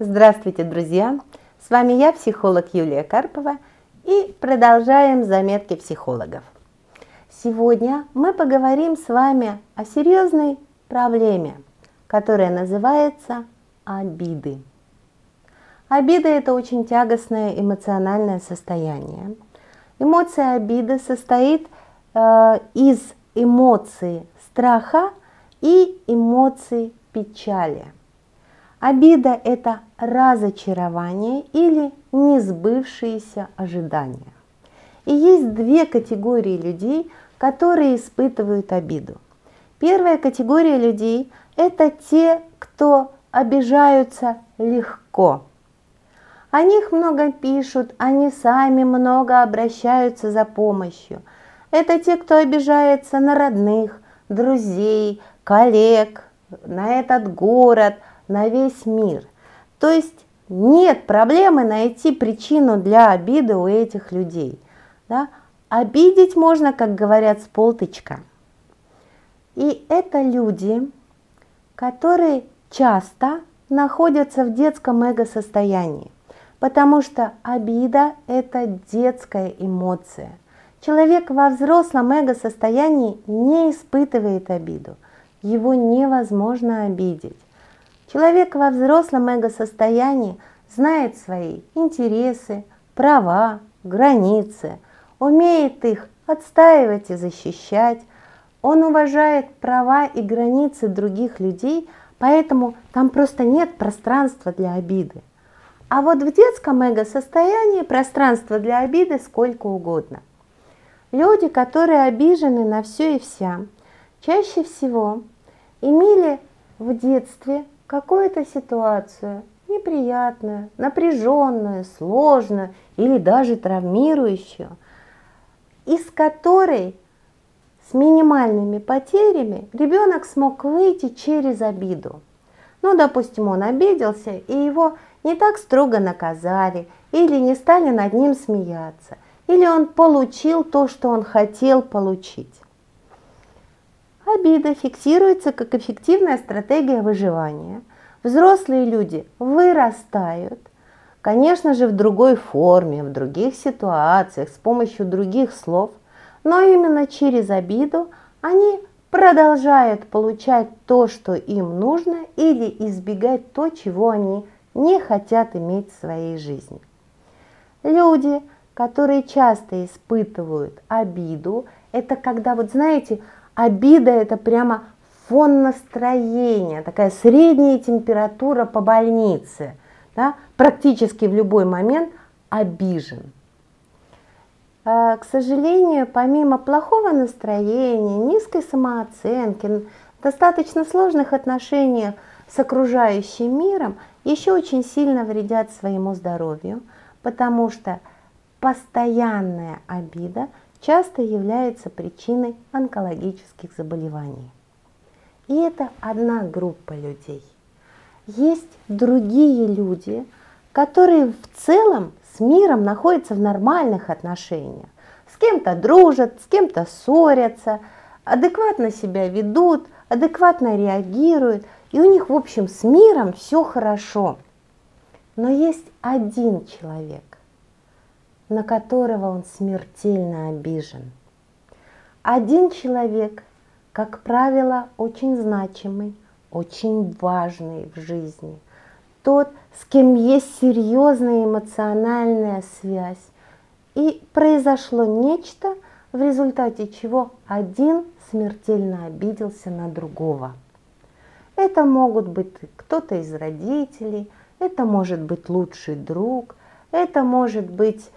Здравствуйте, друзья! С вами я, психолог Юлия Карпова, и продолжаем заметки психологов. Сегодня мы поговорим с вами о серьезной проблеме, которая называется обиды. Обида – это очень тягостное эмоциональное состояние. Эмоция обиды состоит э, из эмоций страха и эмоций печали – Обида – это разочарование или несбывшиеся ожидания. И есть две категории людей, которые испытывают обиду. Первая категория людей – это те, кто обижаются легко. О них много пишут, они сами много обращаются за помощью. Это те, кто обижается на родных, друзей, коллег, на этот город – на весь мир. То есть нет проблемы найти причину для обиды у этих людей. Да? Обидеть можно, как говорят, с полтычка. И это люди, которые часто находятся в детском эго-состоянии, потому что обида – это детская эмоция. Человек во взрослом эго-состоянии не испытывает обиду, его невозможно обидеть. Человек во взрослом эго-состоянии знает свои интересы, права, границы, умеет их отстаивать и защищать. Он уважает права и границы других людей, поэтому там просто нет пространства для обиды. А вот в детском эго-состоянии пространства для обиды сколько угодно. Люди, которые обижены на все и вся, чаще всего имели в детстве какую-то ситуацию неприятную, напряженную, сложную или даже травмирующую, из которой с минимальными потерями ребенок смог выйти через обиду. Ну, допустим, он обиделся, и его не так строго наказали, или не стали над ним смеяться, или он получил то, что он хотел получить. Обида фиксируется как эффективная стратегия выживания. Взрослые люди вырастают, конечно же, в другой форме, в других ситуациях, с помощью других слов, но именно через обиду они продолжают получать то, что им нужно, или избегать то, чего они не хотят иметь в своей жизни. Люди, которые часто испытывают обиду, это когда, вот знаете, Обида – это прямо фон настроения, такая средняя температура по больнице. Да? Практически в любой момент обижен. А, к сожалению, помимо плохого настроения, низкой самооценки, достаточно сложных отношений с окружающим миром, еще очень сильно вредят своему здоровью, потому что постоянная обида – часто является причиной онкологических заболеваний. И это одна группа людей. Есть другие люди, которые в целом с миром находятся в нормальных отношениях. С кем-то дружат, с кем-то ссорятся, адекватно себя ведут, адекватно реагируют, и у них, в общем, с миром все хорошо. Но есть один человек, на которого он смертельно обижен. Один человек, как правило, очень значимый, очень важный в жизни, тот, с кем есть серьезная эмоциональная связь. И произошло нечто, в результате чего один смертельно обиделся на другого. Это могут быть кто-то из родителей, это может быть лучший друг, это может быть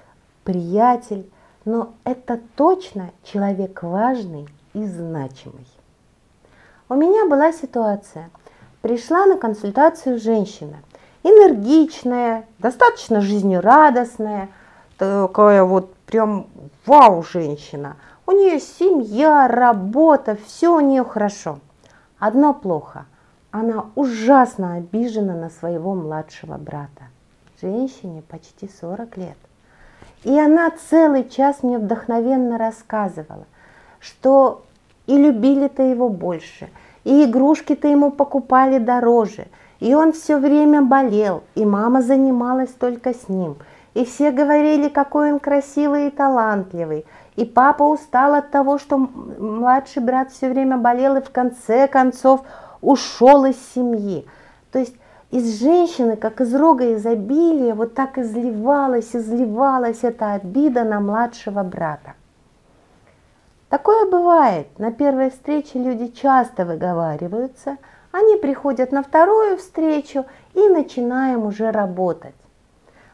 приятель, но это точно человек важный и значимый. У меня была ситуация. Пришла на консультацию женщина, энергичная, достаточно жизнерадостная, такая вот прям вау женщина. У нее семья, работа, все у нее хорошо. Одно плохо. Она ужасно обижена на своего младшего брата. Женщине почти 40 лет. И она целый час мне вдохновенно рассказывала, что и любили-то его больше, и игрушки-то ему покупали дороже, И он все время болел, и мама занималась только с ним. И все говорили, какой он красивый и талантливый. И папа устал от того, что младший брат все время болел и в конце концов ушел из семьи. То есть из женщины, как из рога изобилия, вот так изливалась, изливалась эта обида на младшего брата. Такое бывает. На первой встрече люди часто выговариваются, они приходят на вторую встречу и начинаем уже работать.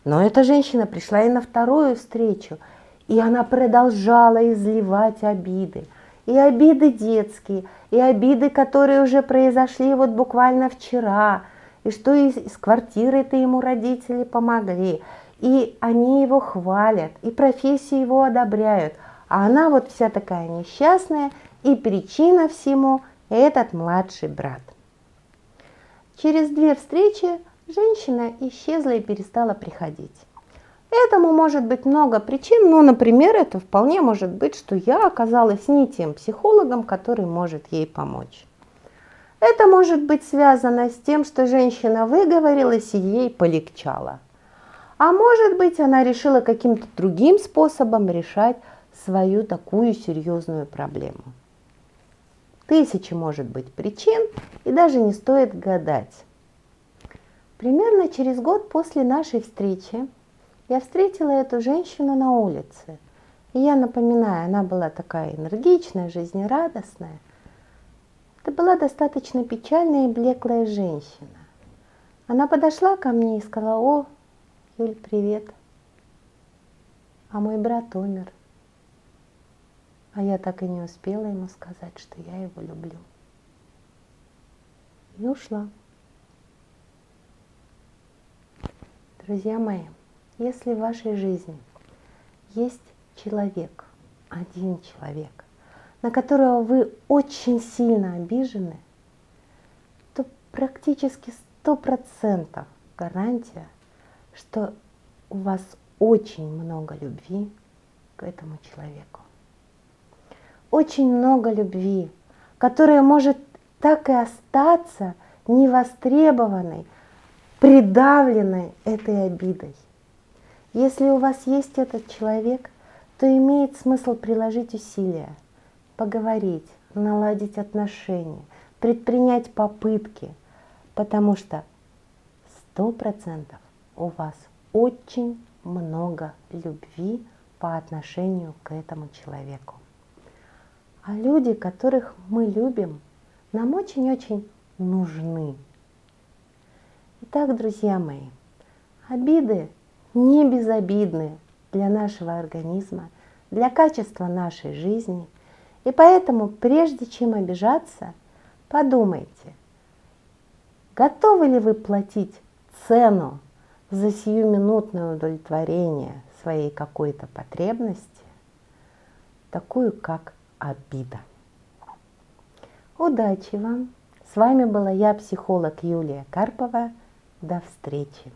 Но эта женщина пришла и на вторую встречу, и она продолжала изливать обиды. И обиды детские, и обиды, которые уже произошли вот буквально вчера, и что из, квартиры-то ему родители помогли, и они его хвалят, и профессию его одобряют, а она вот вся такая несчастная, и причина всему этот младший брат. Через две встречи женщина исчезла и перестала приходить. Этому может быть много причин, но, например, это вполне может быть, что я оказалась не тем психологом, который может ей помочь. Это может быть связано с тем, что женщина выговорилась и ей полегчало. А может быть, она решила каким-то другим способом решать свою такую серьезную проблему. Тысячи может быть причин, и даже не стоит гадать. Примерно через год после нашей встречи я встретила эту женщину на улице. И я напоминаю, она была такая энергичная, жизнерадостная. Была достаточно печальная и блеклая женщина. Она подошла ко мне и сказала, о, Юль, привет. А мой брат умер. А я так и не успела ему сказать, что я его люблю. И ушла. Друзья мои, если в вашей жизни есть человек, один человек, на которого вы очень сильно обижены, то практически сто процентов гарантия, что у вас очень много любви к этому человеку очень много любви, которая может так и остаться невостребованной, придавленной этой обидой. Если у вас есть этот человек, то имеет смысл приложить усилия, поговорить, наладить отношения, предпринять попытки, потому что сто процентов у вас очень много любви по отношению к этому человеку. А люди, которых мы любим, нам очень-очень нужны. Итак, друзья мои, обиды не безобидны для нашего организма, для качества нашей жизни. И поэтому, прежде чем обижаться, подумайте, готовы ли вы платить цену за сиюминутное удовлетворение своей какой-то потребности, такую как обида. Удачи вам! С вами была я, психолог Юлия Карпова. До встречи!